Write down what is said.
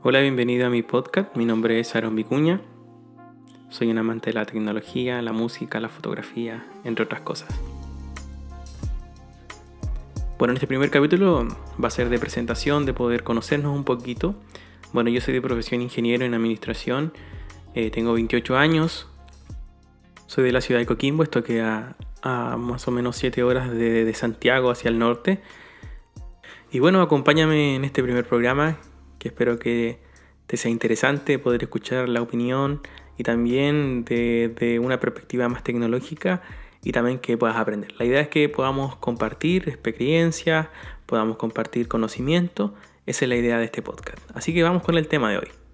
Hola, bienvenido a mi podcast. Mi nombre es Aaron Vicuña. Soy un amante de la tecnología, la música, la fotografía, entre otras cosas. Bueno, en este primer capítulo va a ser de presentación, de poder conocernos un poquito. Bueno, yo soy de profesión ingeniero en administración, eh, tengo 28 años, soy de la ciudad de Coquimbo, esto queda a más o menos 7 horas de, de Santiago hacia el norte. Y bueno, acompáñame en este primer programa que espero que te sea interesante poder escuchar la opinión y también de, una perspectiva más tecnológica y también que puedas aprender. La idea es que podamos compartir experiencias, podamos compartir conocimiento. Esa es la idea de este podcast. Así que vamos con el tema de hoy.